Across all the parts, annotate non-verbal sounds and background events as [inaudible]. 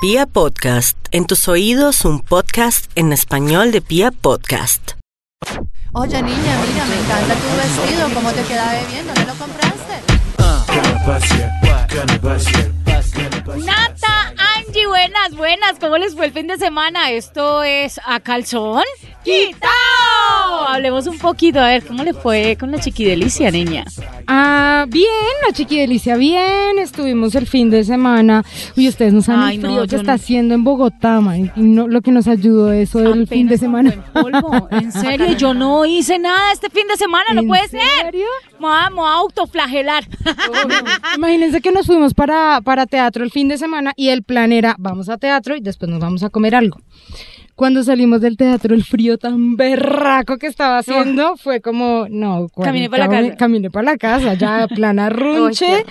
Pia Podcast, en tus oídos un podcast en español de Pia Podcast. Oye, niña, mira, me encanta tu vestido. ¿Cómo te queda bien? ¿Dónde lo compraste? Nata, Angie, buenas, buenas. ¿Cómo les fue el fin de semana? Esto es A Calzón Quitao. Hablemos un poquito, a ver, ¿cómo le fue con la chiquidelicia, niña? Ah, bien, la chiquidelicia, bien. Estuvimos el fin de semana. Uy, ustedes no saben Ay, el no, frío yo que está no. haciendo en Bogotá, man. Y no, lo que nos ayudó eso del fin de semana. polvo. En [laughs] serio, yo no hice nada este fin de semana, no ¿En puede ser. serio? A- me voy a autoflagelar. Imagínense que nos fuimos para, para teatro el fin de semana y el plan era vamos a teatro y después nos vamos a comer algo. Cuando salimos del teatro, el frío tan berraco que estaba haciendo fue como, no, Caminé para la casa. Caminé para la casa, ya [laughs] plan arrunche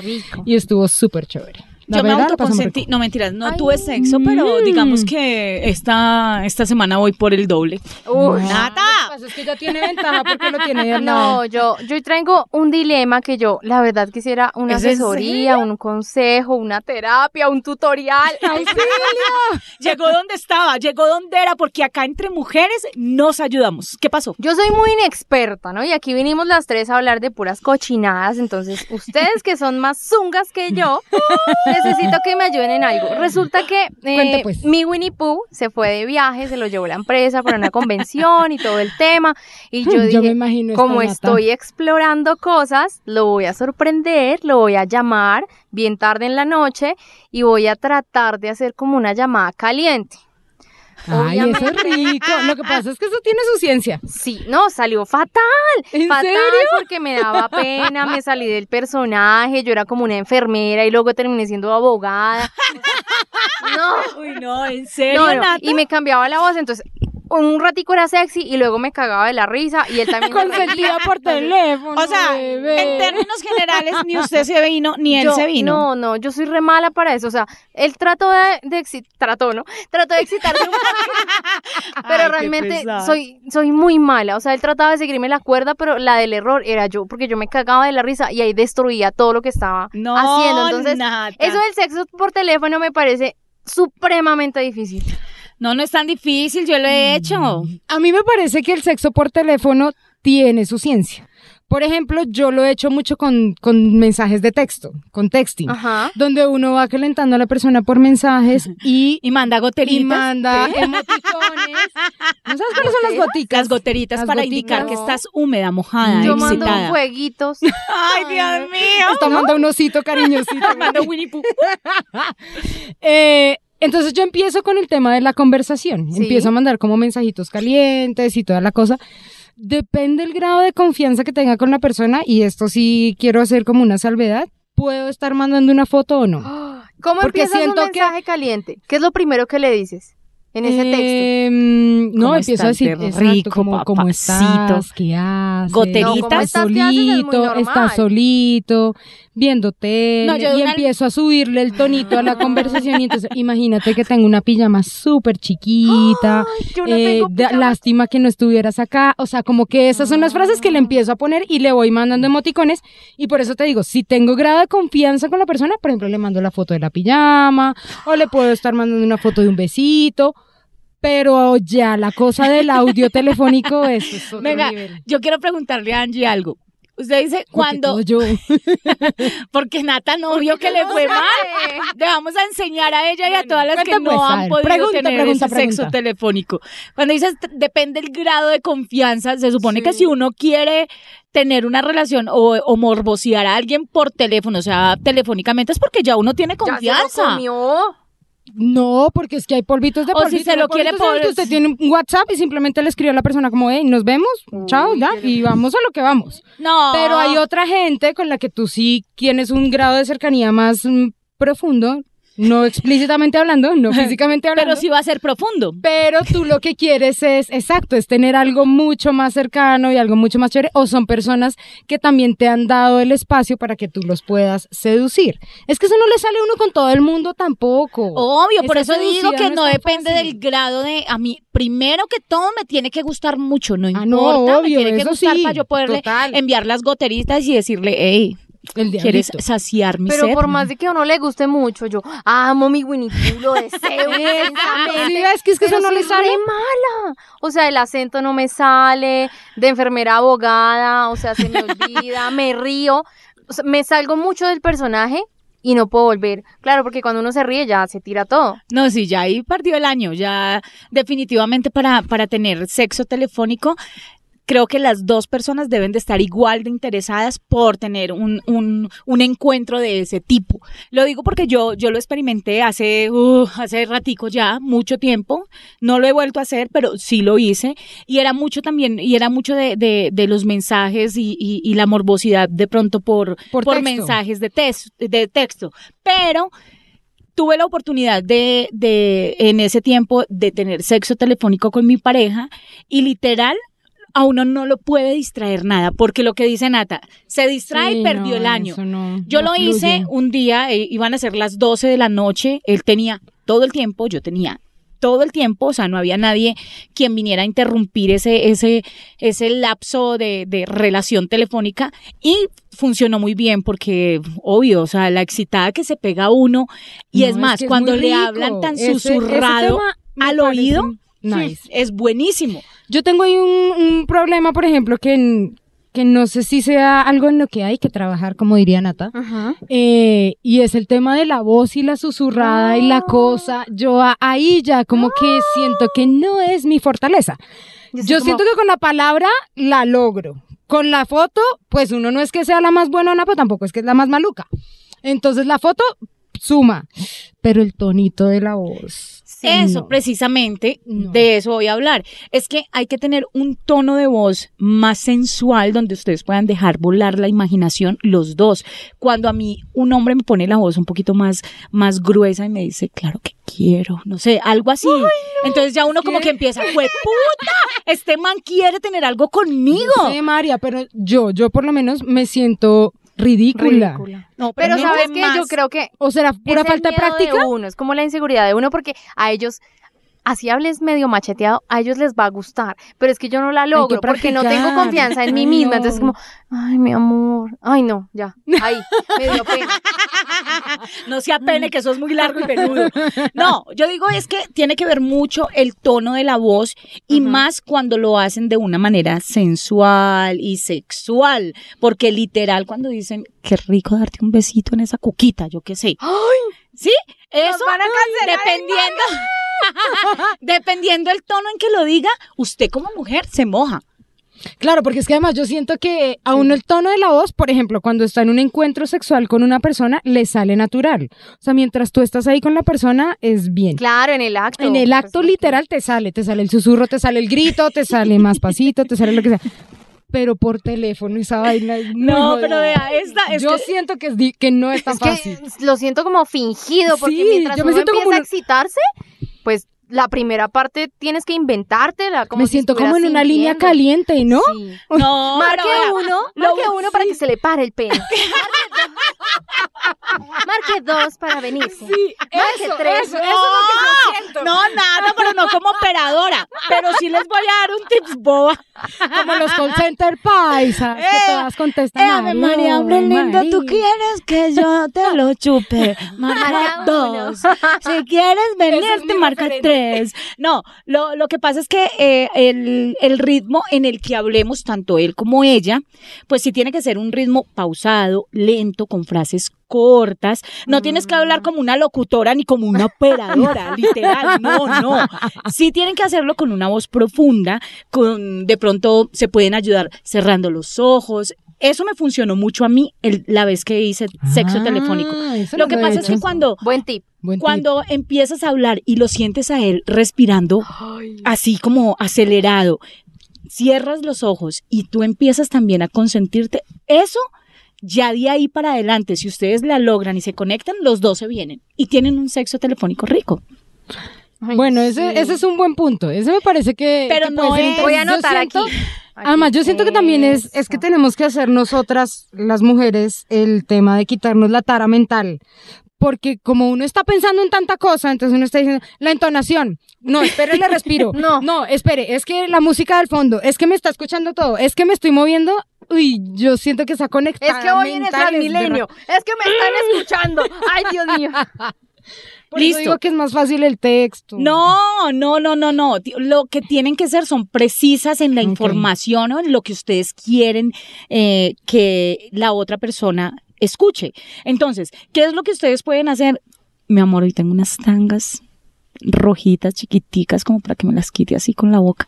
y estuvo súper chévere. La Yo me verdad, pasamos autoconsentí, no mentiras, no tuve sexo, pero Mm. digamos que esta, esta semana voy por el doble. Uy, Nata. Lo que pasa es que ya tiene ventaja porque lo tiene de al [laughs] lado. No, yo, yo traigo un dilema que yo, la verdad, quisiera una ¿Es en asesoría, un consejo, una terapia, un tutorial. [laughs] Llegó donde estaba, llegó donde era, porque acá entre mujeres nos ayudamos. ¿Qué pasó? Yo soy muy inexperta, ¿no? Y aquí vinimos las tres a hablar de puras cochinadas. Entonces, ustedes que son más zungas que yo, [laughs] necesito que me ayuden en algo. Resulta que eh, pues. mi Winnie Pooh se fue de viaje, se lo llevó la empresa para una convención y todo el tema. Y yo [laughs] Yo dije, me imagino como Nata. estoy explorando cosas, lo voy a sorprender, lo voy a llamar bien tarde en la noche y voy a tratar de hacer como una llamada caliente. Ay, eso es rico. Lo que pasa es que eso tiene su ciencia. Sí, no, salió fatal. ¿En fatal serio? porque me daba pena, me salí del personaje, yo era como una enfermera y luego terminé siendo abogada. [laughs] No, Uy, no, ¿en serio, no, no, Nata? y me cambiaba la voz, entonces un ratico era sexy y luego me cagaba de la risa y él también. [laughs] Consentida por teléfono. O sea, bebé. en términos generales, ni usted se vino, ni él Yo- se vino. No, no, yo soy re mala para eso. O sea, él trató de, de trató, ¿no? Trató de excitarse un poco, [laughs] pero Ay, realmente soy, soy muy mala. O sea, él trataba de seguirme la cuerda, pero la del error era yo, porque yo me cagaba de la risa y ahí destruía todo lo que estaba No, haciendo. Entonces, Nata. eso del sexo por teléfono me parece supremamente difícil. No, no es tan difícil, yo lo he hecho. A mí me parece que el sexo por teléfono tiene su ciencia. Por ejemplo, yo lo he hecho mucho con, con mensajes de texto, con texting, Ajá. donde uno va calentando a la persona por mensajes [laughs] y, Y manda y goteritas. manda emoticones. ¿No sabes cuáles son las goticas? Las goteritas Las para goticas. indicar que estás húmeda, mojada, Yo mando excitada. jueguitos. [laughs] Ay, Dios mío. Está manda un osito cariñosito. [laughs] Mando Winnie Pooh. Eh, entonces yo empiezo con el tema de la conversación. Sí. Empiezo a mandar como mensajitos calientes y toda la cosa. Depende el grado de confianza que tenga con la persona y esto sí quiero hacer como una salvedad. ¿Puedo estar mandando una foto o no? [gasps] ¿Cómo Porque empiezas un siento que- mensaje caliente? ¿Qué es lo primero que le dices en ese texto? Em, no, ¿Cómo empiezo a decir, exacto, rico, como, ¿cómo estás? ¿Qué haces? Goteritas. No, ¿cómo Estás solito, estás solito, viéndote No, yo y una- empiezo a subirle el tonito a la [laughs] conversación y entonces imagínate que tengo una pijama súper chiquita, Ay, yo no eh, tengo da- lástima que no estuvieras acá, o sea, como que esas son las frases que le empiezo a poner y le voy mandando emoticones y por eso te digo, si tengo grado de confianza con la persona, por ejemplo, le mando la foto de la pijama o le puedo estar mandando una foto de un besito. Pero ya la cosa del audio [laughs] telefónico, es otro Venga, nivel. yo quiero preguntarle a Angie algo. Usted dice Porque cuando, todo yo. [laughs] porque Nata no vio que le fue mal. [laughs] Le vamos a enseñar a ella y a todas las que no pues, han podido pregunta, tener pregunta, ese sexo telefónico. Cuando dices depende el grado de confianza, se supone que si uno quiere tener una relación o, o morbosear a alguien por teléfono, o sea, telefónicamente, es porque ya uno tiene Ya se lo confianza. comió. No, porque es que hay polvitos de O si polvitos. se lo quiere polvitos por- Usted tiene un WhatsApp y simplemente le escribe a la persona como, hey, nos vemos, chao, Uy, ya, y vamos a lo que vamos. No. Pero hay otra gente con la que tú sí tienes un grado de cercanía más mm, profundo, no explícitamente hablando, no [laughs] físicamente hablando. Pero sí va a ser profundo. Pero tú lo que quieres es, exacto, es tener algo mucho más cercano y algo mucho más chévere, o son personas que también te han dado el espacio para que tú los puedas seducir. Es que eso no le sale a uno con todo el mundo tampoco. Obvio, por eso digo que no no depende fácil. del grado de a mí. Primero que todo me tiene que gustar mucho, no Ah, importa, no, me obvio, tiene que gustar sí, para yo poderle total. enviar las goteritas y decirle, hey, El ¿Quieres saciar mi Pero sed? por más de que a uno le guste mucho, yo amo mi Winnie Pooh, lo deseo [laughs] es que es que eso no le sale. mala. O sea, el acento no me sale, de enfermera abogada, o sea, se me olvida, me río. O sea, me salgo mucho del personaje y no puedo volver. Claro, porque cuando uno se ríe ya se tira todo. No, sí, ya ahí partió el año. Ya definitivamente para, para tener sexo telefónico, creo que las dos personas deben de estar igual de interesadas por tener un, un, un encuentro de ese tipo. Lo digo porque yo, yo lo experimenté hace, uh, hace ratico ya, mucho tiempo. No lo he vuelto a hacer, pero sí lo hice. Y era mucho también, y era mucho de, de, de los mensajes y, y, y la morbosidad de pronto por, Por mensajes de, tes- de texto. Pero tuve la oportunidad de, de, en ese tiempo, de tener sexo telefónico con mi pareja y literal, a uno no lo puede distraer nada, porque lo que dice Nata, se distrae Sí, y perdió no, el año. eso no- Yo no lo hice un día, eh, iban a ser las 12 de la noche, él tenía todo el tiempo, yo tenía todo el tiempo, o sea, no había nadie quien viniera a interrumpir ese, ese, ese lapso de, de relación telefónica y funcionó muy bien porque, obvio, o sea, la excitada que se pega uno y No, es más, que cuando le hablan tan Ese- susurrado al parece oído, nice. es buenísimo. Yo tengo ahí un, un problema, por ejemplo, que, en- que no sé si sea algo en lo que hay que trabajar, como diría Nata. Eh, y es el tema de la voz y la susurrada y la cosa. Yo ahí ya como que siento que no es mi fortaleza. Yo siento que con la palabra la logro. Con la foto, pues uno no es que sea la más buena, pero tampoco es que es la más maluca. Entonces la foto suma, pero el tonito de la voz. Eso, no. precisamente, No. de eso voy a hablar. Es que hay que tener un tono de voz más sensual donde ustedes puedan dejar volar la imaginación los dos. Cuando a mí un hombre me pone la voz un poquito más, más gruesa y me dice, claro que quiero, no sé, algo así. Entonces ya uno como que empieza, ¡Jue puta! Este man quiere tener algo conmigo. Sí, María, pero yo, yo por lo menos me siento ridícula. Ridícula. No, Pero no ¿sabes qué? Yo creo que O será pura falta de práctica. uno, es como la inseguridad de uno porque a ellos así hables medio macheteado, a ellos les va a gustar, pero es que yo no la logro porque no tengo confianza en mí Ay, misma, no. entonces como, ay, mi amor, ay, no, ya, ahí, me dio pena. [laughs] no se apene que eso es muy largo y peludo. No, yo digo es que tiene que ver mucho el tono de la voz y más cuando lo hacen de una manera sensual y sexual, porque literal cuando dicen, qué rico darte un besito en esa cuquita, yo qué sé. ¿Sí? Eso, van a cancelar, dependiendo, [laughs] dependiendo el tono en que lo diga, usted como mujer se moja. Claro, porque es que además yo siento que a uno el tono de la voz, por ejemplo, cuando está en un encuentro sexual con una persona, le sale natural. O sea, mientras tú estás ahí con la persona, es bien. Claro, en el acto. En el acto Pues, literal te sale, te sale el susurro, te sale el grito, te sale más pasito, te sale lo que sea. Pero por teléfono esa vaina es No, jodida. pero vea, esta es Yo que- siento que, es que no es tan Es que fácil. lo siento como fingido, porque Sí, mientras yo me uno siento empieza como a excitarse, pues la primera parte tienes que inventártela. Como Me si siento como en una línea caliente, ¿no? Sí. [laughs] No, Marque vea, uno, lo- marque uno para que se le pare el pene. [laughs] Marque dos para venirse. Marque tres. No, no, nada, pero no como operadora. Pero sí les voy a dar un tips boba. Como los call center paisas, que Eh, todas contestan. Eh, Ave "Aló, María, hombre lindo, ¿tú María". quieres que yo te lo chupe? [laughs] Marca dos. Si quieres venir, es te marca referente. No, lo, lo que pasa es que eh, el, el ritmo en el que hablemos, tanto él como ella, pues sí tiene que ser un ritmo pausado, lento, con frases cortas. No tienes que hablar como una locutora ni como una operadora, [laughs] literal. No, no. Sí tienen que hacerlo con una voz profunda, con de pronto se pueden ayudar cerrando los ojos. Eso me funcionó mucho a mí el- la vez que hice sexo Ah, telefónico. Lo que he pasa es que cuando Buen tip. Buen tip. cuando empiezas a hablar y lo sientes a él respirando así como acelerado, cierras los ojos y tú empiezas también a consentirte, eso ya de ahí para adelante, si ustedes la logran y se conectan, los dos se vienen y tienen un sexo telefónico rico. Ay, Bueno, sí. ese, ese es un buen punto. Ese me parece que. Pero que no es- Voy a anotar siento- aquí. Además, yo siento que también es, es que tenemos que hacer nosotras, las mujeres, el tema de quitarnos la tara mental. Porque como uno está pensando en tanta cosa, entonces uno está diciendo, la entonación, no, espere, le [laughs] respiro. No. No, espere, es que la música del fondo, es que me está escuchando todo, es que me estoy moviendo uy, yo siento que está conectada. Es que hoy en el Transmilenio. Es que me están [laughs] escuchando. Ay, Dios mío. [laughs] Por eso Listo. digo que es más fácil el texto. No, no, no, no, no. Lo que tienen que ser son precisas en la información o en lo que ustedes quieren eh, que la otra persona escuche. Entonces, ¿qué es lo que ustedes pueden hacer? Mi amor, hoy tengo unas tangas rojitas, chiquiticas, como para que me las quite así con la boca.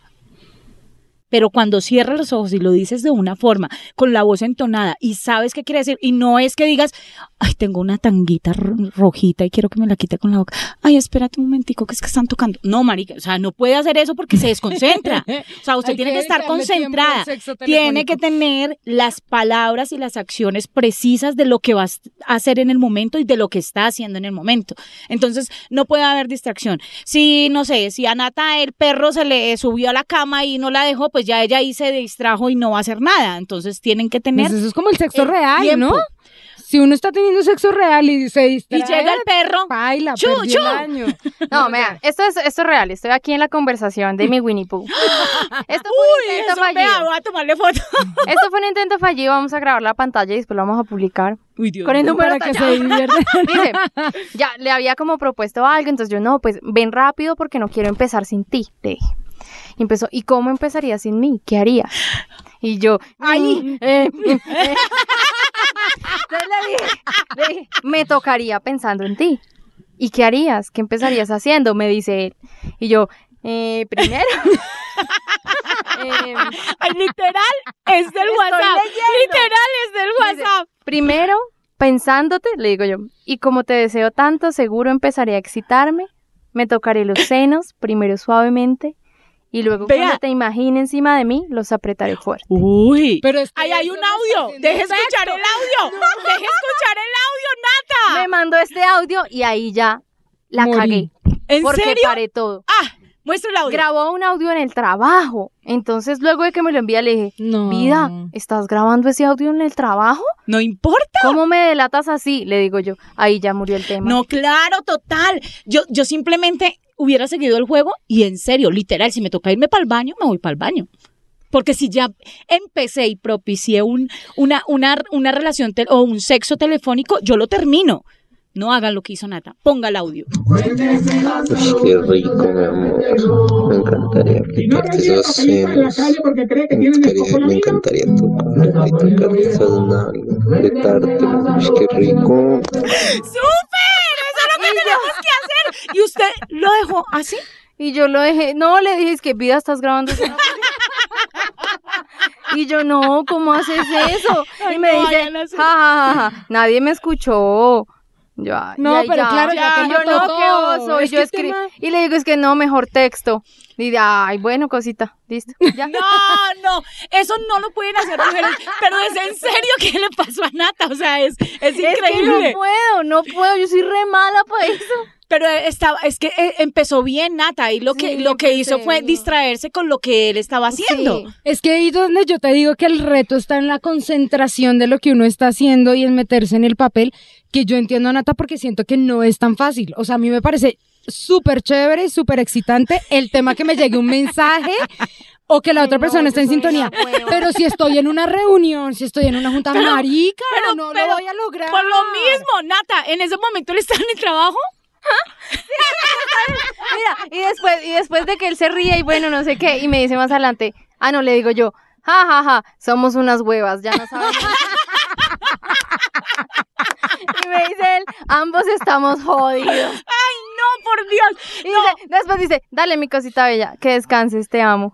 Pero cuando cierras los ojos y lo dices de una forma, con la voz entonada y sabes qué quiere decir, y no es que digas, ay, tengo una tanguita ro- rojita y quiero que me la quite con la boca. Ay, espérate un momentico, que es que están tocando. No, marica, o sea, no puede hacer eso porque se desconcentra. [laughs] O sea, usted tiene que, que estar concentrada. Tiene que tener las palabras y las acciones precisas de lo que va a hacer en el momento y de lo que está haciendo en el momento. Entonces, no puede haber distracción. Si, no sé, si a Nata el perro se le subió a la cama y no la dejó, pues ya ella ahí se distrajo y no va a hacer nada. Entonces, tienen que tener... Pues eso es como el sexo el real, tiempo. ¿no? Si uno está teniendo sexo real y se Y distrae, llega el perro. baila, Chu, chu. el año. No, vean, esto es, esto es real. Estoy aquí en la conversación de mi [laughs] Winnie Pooh. [gasps] Esto fue un Uy, intento eso vea, fallido. voy a tomarle foto. [laughs] Esto fue un intento fallido. Vamos a grabar la pantalla y después lo vamos a publicar. Uy, Dios Con el mío. número Para que se divierta. [laughs] Dice, ya, le había como propuesto algo, entonces yo, no, pues ven rápido porque no quiero empezar sin ti, le dije. Y empezó, ¿y cómo empezaría sin mí? ¿Qué haría? Y yo, Ahí. mm, eh, mm, eh. Entonces le dije, le dije, me tocaría pensando en ti. ¿Y qué harías? ¿Qué empezarías haciendo? Me dice él. Y yo, eh, primero. [laughs] em, Ay, literal, es del WhatsApp. Literal, es del Dice, WhatsApp. Primero, pensándote, le digo yo, y como te deseo tanto, seguro empezaré a excitarme, me tocaré los senos, primero suavemente, y luego Vea. cuando te imagine encima de mí, los apretaré fuerte. Uy. Pero es que Ahí hay un no audio. Deje escuchar el audio. [laughs] Deje escuchar el audio, Nata. Me mandó este audio y ahí ya la Morí. cagué, ¿En porque serio? paré todo. Ah, muestra el audio. Grabó un audio en el trabajo, entonces luego de que me lo envía le dije, No. vida, ¿estás grabando ese audio en el trabajo? no importa. ¿Cómo me delatas así? Le digo yo, ahí ya murió el tema. No, claro, total. Yo, yo simplemente hubiera seguido el juego y en serio, literal, si me toca irme para el baño, me voy para el baño. Porque si ya empecé y propicié un, una, una, una relación o un sexo telefónico, yo lo termino. No hagan lo que hizo Nata. Ponga el audio. Uy, qué rico, mi amor. Me encantaría aplicarte esos senos. Me encantaría, me encantaría tocarte, tocarte esas nalgas, apretarte. Uy, qué rico. ¡Súper! Eso es lo que tenemos que hacer. ¿Y usted lo dejó así? Y yo lo dejé, no, le dije, es que vida, estás grabando eso. y yo, no, ¿cómo haces eso? Ay, y me no dice, vayan a ja, hacer- ja, ja, ja, nadie me escuchó. Yo, ay, No, ay, pero claro, ya te Y yo, no, qué oso. Y yo escribí, y le digo, es que no, mejor texto. Y de, ay, bueno, cosita, listo, [laughs] ya. No, no, eso no lo pueden hacer mujeres. Pero es en serio que le pasó a Nata. O sea, es, es Es que no increíble. puedo, no puedo, yo soy re mala para eso. Pero estaba, es que eh, empezó bien Nata y lo que, Sí, lo que hizo fue distraerse con lo que él estaba haciendo. Sí. Es que ahí donde yo te digo que el reto está en la concentración de lo que uno está haciendo y en meterse en el papel, que yo entiendo a Nata porque siento que no es tan fácil. O sea, a mí me parece súper chévere y súper excitante el tema que me llegue un mensaje o que la otra no, persona esté en sintonía. Pero si estoy en una reunión, si estoy en una junta Pero- marica, pero- no pero lo voy a lograr. Por lo mismo, Nata, en ese momento él estaba en el trabajo. Mira, y después, y después de que él se ríe y bueno, no sé qué, y me dice más adelante, ah, no, le digo yo, ja, ja, ja, somos unas huevas, ya no sabemos. y me dice él, ambos estamos jodidos. ¡Ay, no, por Dios! Y dice- después dice, dale mi cosita bella, que descanses, te amo.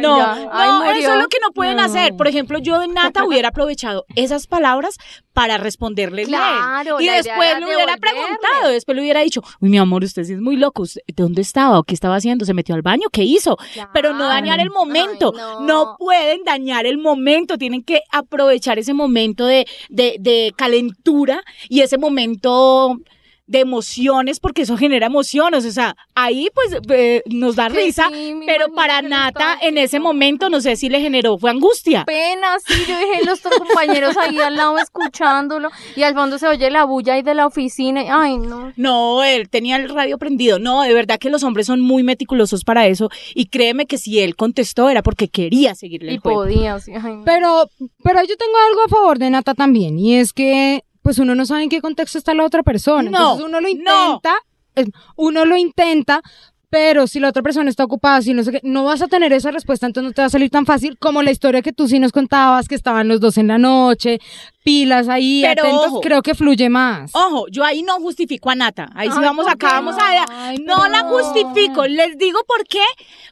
No, ya. No, eso es lo que no pueden No. hacer. Por ejemplo, yo de Nata hubiera aprovechado esas palabras para responderle Claro, Y después le hubiera devolverle. preguntado, después le hubiera dicho, uy, mi amor, usted sí es muy loco, ¿usted dónde estaba o qué estaba haciendo? ¿Se metió al baño? ¿Qué hizo? Pero no dañar el momento. Ay, no. no. pueden dañar el momento. Tienen que aprovechar ese momento de, de, de calentura y ese momento de emociones, porque eso genera emociones, o sea, ahí pues eh, nos da Sí, risa, sí, pero para Nata en ese momento no sé si le generó, fue angustia. Pena, sí, yo dejé los dos compañeros ahí al lado escuchándolo y al fondo se oye la bulla ahí de la oficina. y- Ay, no. No, él tenía el radio prendido. No, de verdad que los hombres son muy meticulosos para eso. Y créeme que si él contestó era porque quería seguirle Y el juego. podía, sí. Ay, no. Pero, pero yo tengo algo a favor de Nata también, y es que pues uno no sabe en qué contexto está la otra persona. No, Entonces uno lo no. intenta, eh, uno lo intenta, pero si la otra persona está ocupada, si no sé qué, no vas a tener esa respuesta, entonces no te va a salir tan fácil como la historia que tú sí nos contabas, que estaban los dos en la noche, pilas ahí, Pero atentos, ojo. creo que fluye más. Ojo, yo ahí no justifico a Nata. Ahí sí Ay, vamos ¿por acá, vamos no? a... Ay, No la no. justifico. Les digo por qué.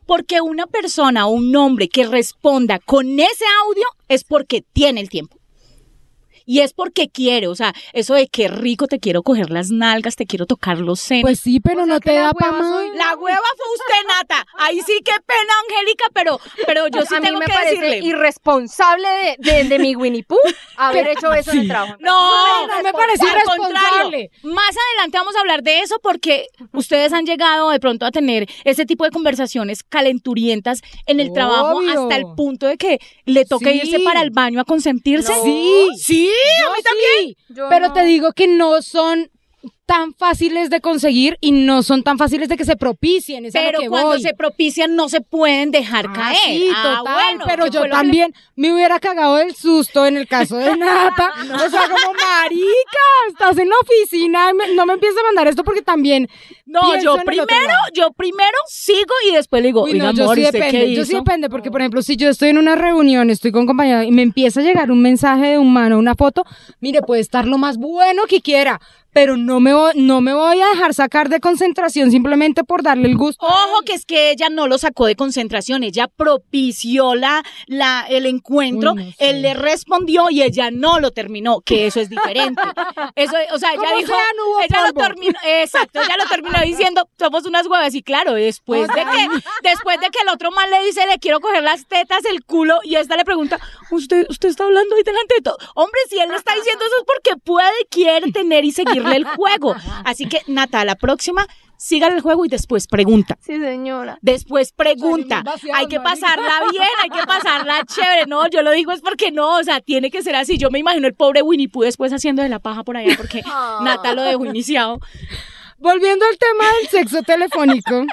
Porque una persona o un hombre que responda con ese audio es porque tiene el tiempo. Y es porque quiere, o sea, eso de qué rico te quiero coger las nalgas, te quiero tocar los senos. Pues sí, pero O sea no te da para más. soy- La hueva fue usted, Nata. Ahí sí, qué pena, Angélica, pero, pero yo sí a mí tengo me que parece decirle. irresponsable de, de, de mi Winnie Pooh haber hecho eso en el trabajo. No, no me parece irresponsable. Más adelante vamos a hablar de eso porque ustedes han llegado de pronto a tener ese tipo de conversaciones calenturientas en el trabajo hasta el punto de que le toque Sí. irse para el baño a consentirse. No. Sí, Sí, a mí también. sí, Yo pero no. te digo que no son tan fáciles de conseguir y no son tan fáciles de que se propicien. Es Pero cuando voy. se propician no se pueden dejar Ah, caer. sí, Ah, total, bueno, pero ¿qué yo le- también me hubiera cagado del susto en el caso de [laughs] Nata. O sea, como marica, estás en la oficina y me- no me empieces a mandar esto porque también No, yo primero, yo primero sigo y después le digo, Uy, oiga, no, yo amor, sí ¿usted qué depende, yo sí depende, porque por ejemplo, si yo estoy en una reunión, estoy con compañera y me empieza a llegar un mensaje de un mano, una foto, mire, puede estar lo más bueno que quiera, pero no me voy, no me voy a dejar sacar de concentración simplemente por darle el gusto. Ojo que es que ella no lo sacó de concentración, ella propició la, la, el encuentro, Uy, no sé. él le respondió y ella no lo terminó, que eso es diferente. [laughs] Eso, o sea, ella dijo, sea, no hubo ella lo terminó, exacto, ella lo terminó [laughs] diciendo, somos unas huevas y claro, después de que, después de que el otro mal le dice, le quiero coger las tetas, el culo, y esta le pregunta, usted, usted está hablando ahí delante de todo. Hombre, si él le está diciendo eso es porque puede, quiere tener y seguirle el juego. [laughs] Así que, Nata, la próxima, sígale el juego y después pregunta. Sí, señora. Después pregunta, hay que pasarla bien, hay que pasarla chévere. No, yo lo digo es porque no, o sea, tiene que ser así. Yo me imagino el pobre Winnie Pooh después haciendo de la paja por allá porque [laughs] Ah. Nata lo dejó iniciado. Volviendo al tema del sexo telefónico,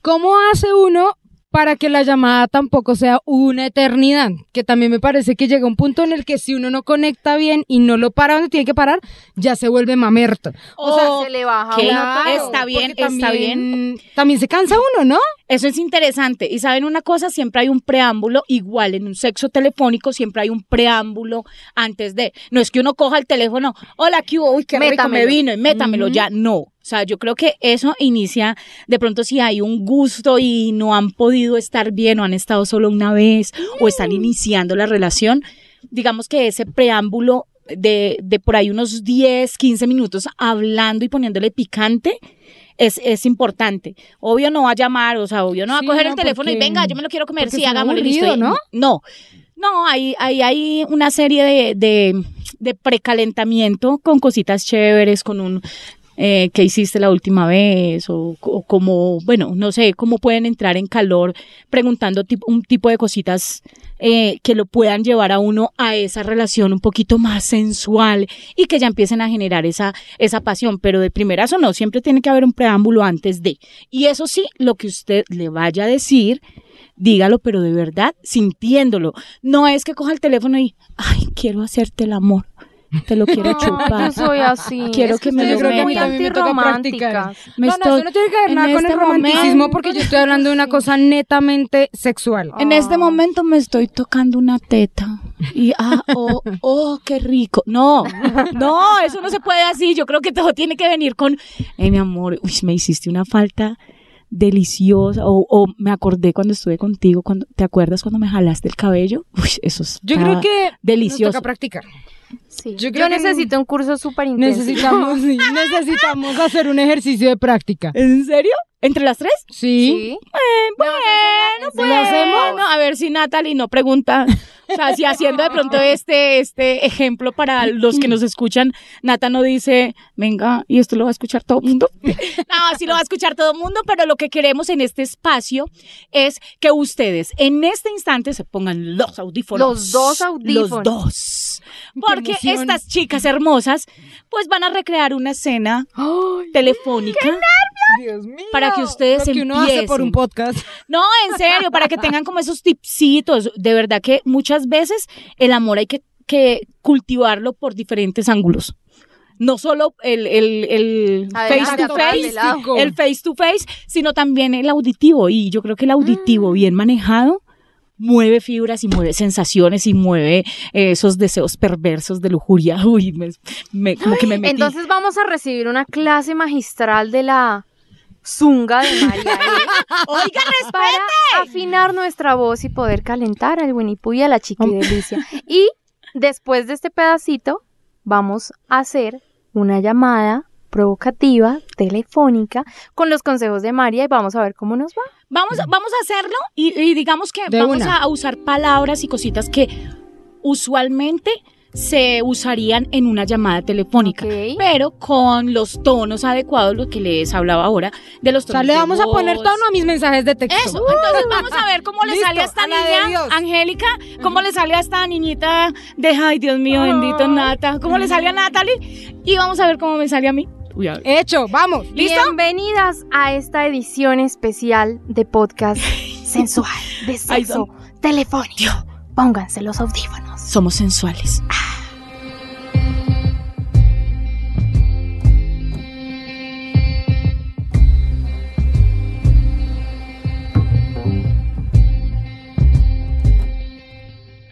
¿cómo hace uno para que la llamada tampoco sea una eternidad? Que también me parece que llega un punto en el que si uno no conecta bien y no lo para donde tiene que parar, ya se vuelve mamerto. O sea, se le baja que uno está bien, está también- También se cansa uno, ¿no? Eso es interesante. Y saben una cosa, siempre hay un preámbulo, igual en un sexo telefónico siempre hay un preámbulo antes de. No es que uno coja el teléfono, hola, ¿qué hubo? Uy, qué rico me Métamelo. vino, y métamelo ya. No. O sea, yo creo que eso inicia, de pronto si hay un gusto y no han podido estar bien o han estado solo una vez o están iniciando la relación, digamos que ese preámbulo de, de por ahí unos 10, 15 minutos hablando y poniéndole picante, es, es importante. Obvio no va a llamar, o sea, obvio no va a coger no, el teléfono y venga, yo me lo quiero comer, sí, hagámoslo listo. ¿no? No. No, hay, hay, hay una serie de, de, de precalentamiento con cositas chéveres, con un eh, qué hiciste la última vez o, o como, bueno, no sé, cómo pueden entrar en calor preguntando un tipo de cositas eh, que lo puedan llevar a uno a esa relación un poquito más sensual y que ya empiecen a generar esa, esa pasión, pero de primerazo no, siempre tiene que haber un preámbulo antes de. Y eso sí, lo que usted le vaya a decir, dígalo, pero de verdad, sintiéndolo. No es que coja el teléfono y, ay, quiero hacerte el amor. Te lo quiero No, chupar. yo soy así. Quiero Es que me ustedes lo metan. muy A mí me toca practicar. antirrománticas. Me no, no, estoy- eso no tiene que ver en nada con el este romanticismo momento- porque yo estoy hablando de una cosa netamente sexual. En este Ah. momento me estoy tocando una teta. Y, ah, oh, oh, qué rico. No, no, eso no se puede así. Yo creo que todo tiene que venir con, eh, mi amor, uy, me hiciste una falta deliciosa. O, o me acordé cuando estuve contigo, cuando, ¿te acuerdas cuando me jalaste el cabello? Uy, eso es Yo creo que delicioso. nos toca practicar. Sí. Yo Yo, creo que necesito un curso súper intenso. Necesitamos, sí, [laughs] necesitamos hacer un ejercicio de práctica. ¿En serio? ¿Entre las tres? Sí. Sí. bueno. Bueno, pues, lo hacemos. a ver si Natalie no pregunta. O sea, si haciendo de pronto [laughs] este, este ejemplo para los que nos escuchan, Nata no dice, venga, y esto lo va a escuchar todo el mundo. [laughs] No, sí lo va a escuchar todo el mundo, pero lo que queremos en este espacio es que ustedes en este instante se pongan los audífonos. Los dos audífonos. Los dos. Porque estas chicas hermosas, pues van a recrear una escena telefónica. Dios mío. Para que ustedes Lo que uno hace por empiecen. un podcast. No, en serio, para que tengan como esos tipsitos. De verdad que muchas veces el amor hay que, que cultivarlo por diferentes ángulos. No solo el, el, el face to face, el face to face, sino también el auditivo. Y yo creo que el Mm. auditivo bien manejado mueve fibras y mueve sensaciones y mueve eh, esos deseos perversos de lujuria. [laughs] Uy, me, me- como que me metí. Entonces vamos a recibir una clase magistral de la zunga de María [laughs] E. Oiga, para afinar nuestra voz y poder calentar al Winnie Pooh y a la chiqui delicia. Y después de este pedacito, vamos a hacer una llamada provocativa, telefónica, con los consejos de María y vamos a ver cómo nos va. Vamos, vamos a hacerlo y, y digamos que De vamos una. a usar palabras y cositas que usualmente se usarían en una llamada telefónica, pero con los tonos adecuados, lo que les hablaba ahora, de los O tonos sea, le de vamos a poner tono a mis mensajes de texto. Eso, entonces vamos a ver cómo le Listo, sale a esta a niña. Angélica, cómo le sale a esta niñita de, ay, Dios mío, bendito Nata, cómo le sale a Natalie, y vamos a ver cómo me sale a mí. Uy, a ver. Hecho, vamos. ¿Listo? Bienvenidas a esta edición especial de podcast [laughs] sensual, de sexo telefónico. Pónganse los audífonos. Somos sensuales.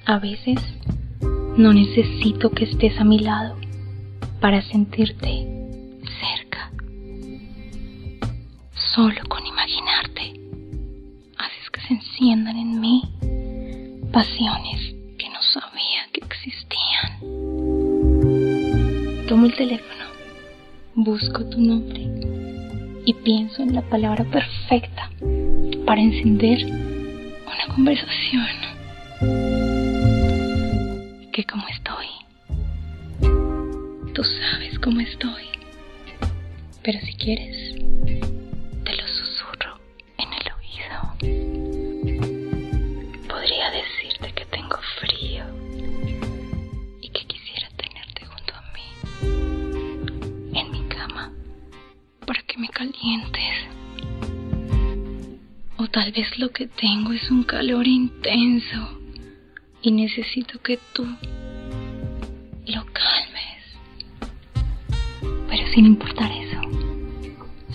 A veces no necesito que estés a mi lado para sentirte cerca. Solo con imaginarte haces que se enciendan en mí pasiones que no sabía que existían. Tomo el teléfono, busco tu nombre y pienso en la palabra perfecta para encender una conversación que como estoy. Tú sabes cómo estoy. Pero si quieres, tal vez lo que tengo es un calor intenso y necesito que tú lo calmes. Pero sin importar eso,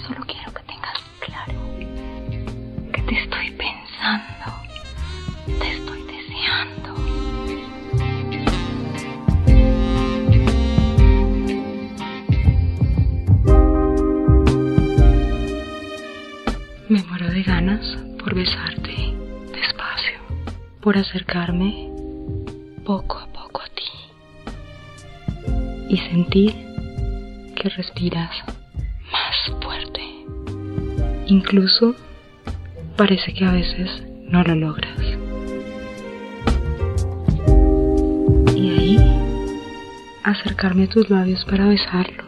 solo quiero que tengas claro que te estoy pensando, te estoy deseando. Me muero de ganas por besarte despacio, por acercarme poco a poco a ti y sentir que respiras más fuerte. Incluso parece que a veces no lo logras. Y ahí acercarme a tus labios para besarlos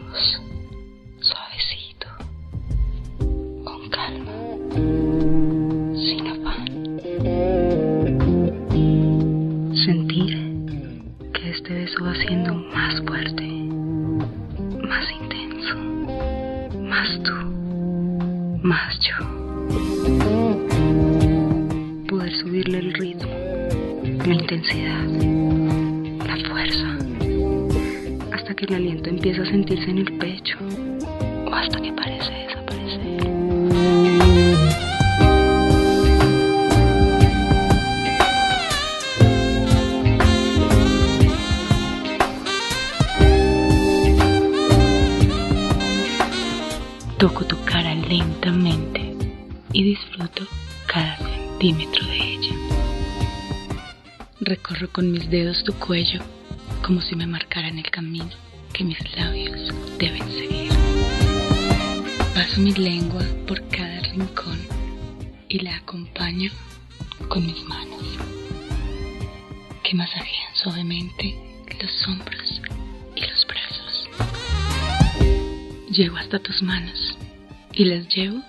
hasta que parece desaparecer. Toco tu cara lentamente y disfruto cada centímetro de ella. Recorro con mis dedos tu cuello como si me marcaran el camino que mis labios Mi lengua por cada rincón y la acompaño con mis manos, que masajean suavemente los hombros y los brazos. Llego hasta tus manos y las llevo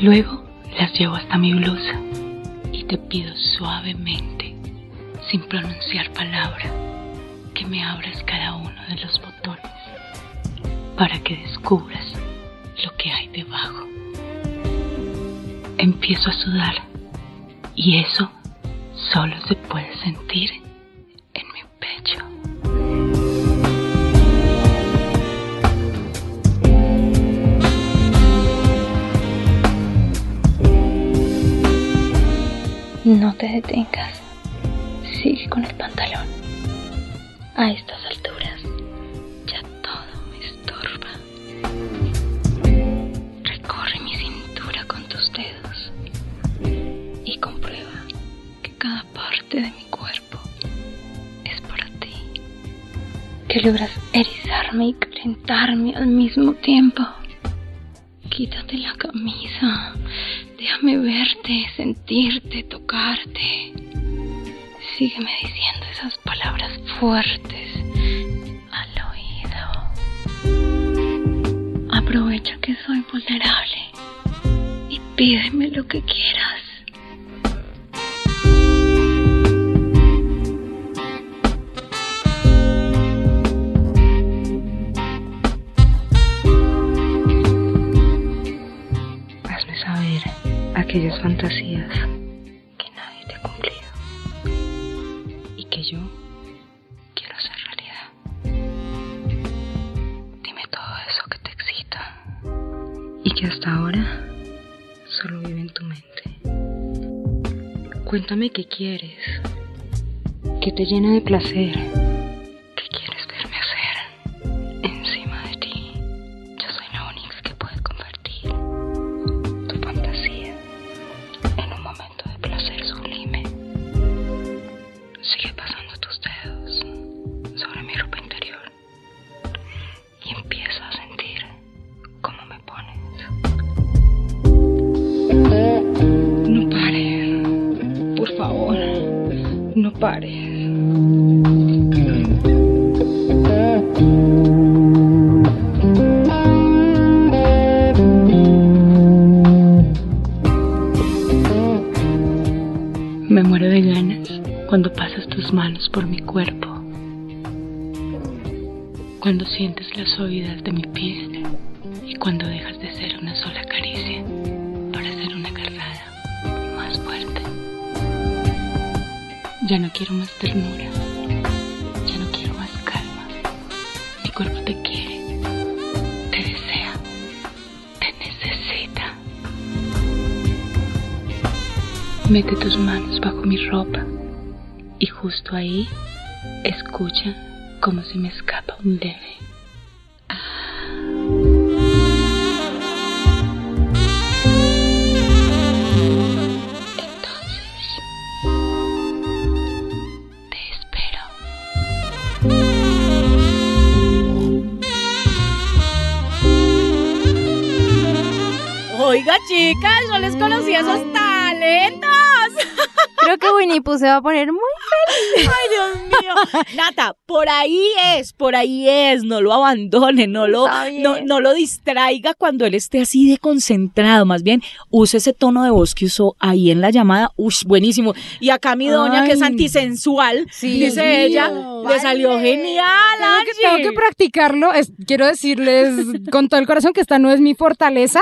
Luego las llevo hasta mi blusa y te pido suavemente, sin pronunciar palabra, que me abras cada uno de los botones para que descubras lo que hay debajo. Empiezo a sudar y eso solo se puede sentir No te detengas. Sigue con el pantalón. A estas alturas ya todo me estorba. Recorre mi cintura con tus dedos y comprueba que cada parte de mi cuerpo es para ti. Que logras erizarme y calentarme al mismo tiempo. Quítate la camisa. Déjame verte, sentirte, tocarte. Sígueme diciendo esas palabras fuertes al oído. Aprovecha que soy vulnerable y pídeme lo que quieras. Aquellas fantasías que nadie te ha cumplido y que yo quiero hacer realidad. Dime todo eso que te excita y que hasta ahora solo vive en tu mente. Cuéntame qué quieres, qué te llena de placer, Mete tus manos bajo mi ropa y justo ahí escucha como si me escapa un leve. Oiga, chicas, yo les conocía esos talentos. Creo que Winnie Pooh se va a poner muy Dios mío. Nata, por ahí es, por ahí es. No lo abandone, no lo, no, no lo distraiga cuando él esté así de concentrado. Más bien, use ese tono de voz que usó ahí en la llamada. Uy, buenísimo. Y acá mi doña, que es antisensual, Sí. dice ella, le salió genial, Tengo que, Angie. tengo que practicarlo. Es- quiero decirles con todo el corazón que esta no es mi fortaleza,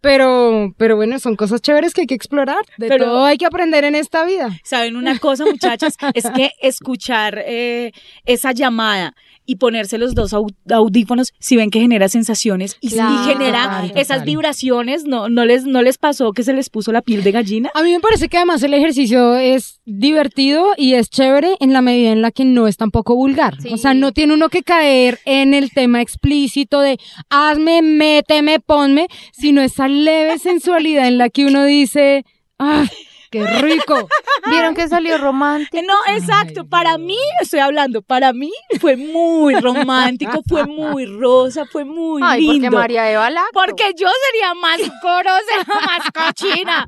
pero, pero bueno, son cosas chéveres que hay que explorar. De Pero- todo hay que aprender en esta vida. ¿Saben una cosa, muchachas? es que escuchar eh, esa llamada y ponerse los dos au- audífonos, si ven que genera sensaciones y, y Claro, genera esas vibraciones, ¿no, no, les, ¿no les pasó que se les puso la piel de gallina? A mí me parece que además el ejercicio es divertido y es chévere en la medida en la que no es tampoco vulgar. Sí. O sea, no tiene uno que caer en el tema explícito de hazme, méteme, ponme, sino esa leve sensualidad en la que uno dice, ah, qué rico. ¿Vieron que salió romántico? No, exacto. Para mí, estoy hablando, para mí fue muy romántico, fue muy rosa, fue muy Ay, lindo. porque María Eva Lacto. Porque yo sería más grosera, más cochina.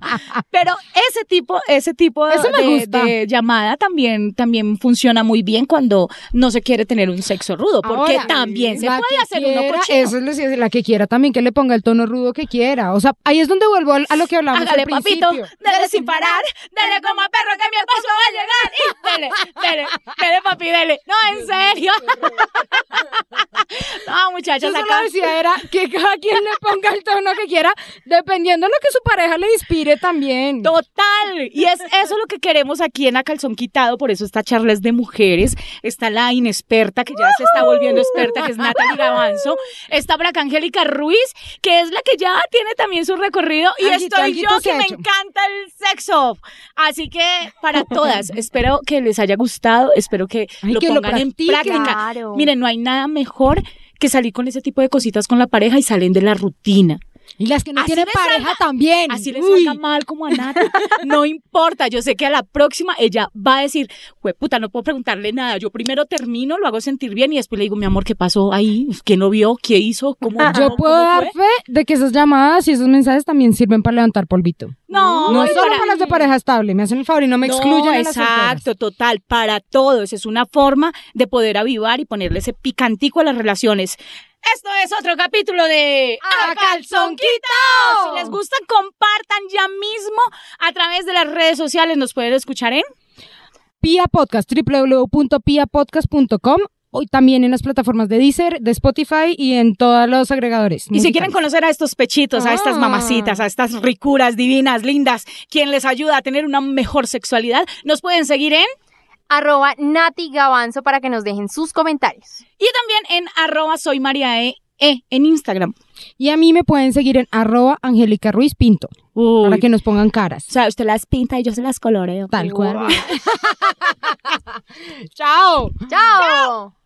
Pero ese tipo, ese tipo de, llamada también, también funciona muy bien cuando no se quiere tener un sexo rudo, porque Ahora, también se puede hacer uno quiera, cochino. Eso es lo que- la que quiera también, que le ponga el tono rudo que quiera. O sea, ahí es donde vuelvo a lo que hablamos Hágale, al papito, principio. dele sin parar, dele como a perro que mi esposo va a llegar. Y dele, dele, dele, papi, dele. No, en serio. [laughs] No, muchachos, Yo solo acá. decía era que cada quien le ponga el tono que quiera, dependiendo de lo que su pareja le inspire también. Total, y es eso lo que queremos aquí en A Calzón Quitado, por eso esta charla es de mujeres, está la inexperta que ya se está volviendo experta, que es Natalie Gavanzo, está Braca Angélica Ruiz, que es la que ya tiene también su recorrido, y estoy yo que me hecho. encanta el sexo. Así que para [laughs] todas, espero que les haya gustado, espero que Ay, lo que lo pongan en práctica. Claro. Miren, no hay nada mejor que salir con ese tipo de cositas con la pareja y salen de la rutina. Y las que no Así tienen les pareja salga- también. Así le Uy. salga mal como a [laughs] Nata. No importa. Yo sé que a la próxima ella va a decir, puta, no puedo preguntarle nada. Yo primero termino, lo hago sentir bien y después le digo, mi amor, ¿qué pasó ahí? ¿Quién lo vio? ¿Qué hizo? ¿Cómo? [laughs] Yo puedo cómo dar fue? fe de que esas llamadas y esos mensajes también sirven para levantar polvito. No, No solo para- para las de pareja estable, me hacen el favor y no me No, excluyan a las exacto, total, para todos. Es una forma de poder avivar y ponerle ese picantico a las relaciones. Esto es otro capítulo de A Calzón Quitao. Si les gusta, compartan ya mismo a través de las redes sociales. Nos pueden escuchar en Pia Podcast, www.piapodcast.com Hoy también en las plataformas de Deezer, de Spotify y en todos los agregadores. Y si quieren conocer a estos pechitos, a estas Ah. mamacitas, a estas ricuras divinas, lindas, quien les ayuda a tener una mejor sexualidad, nos pueden seguir en Arroba Nati Gavanzo para que nos dejen sus comentarios. y también en arroba soy María E, E en Instagram. Y a mí me pueden seguir en arroba Angélica Ruiz Pinto, Uy. para que nos pongan caras. O sea, usted las pinta y yo se las coloreo. Tal cual. [laughs] Chao. ¡Chao!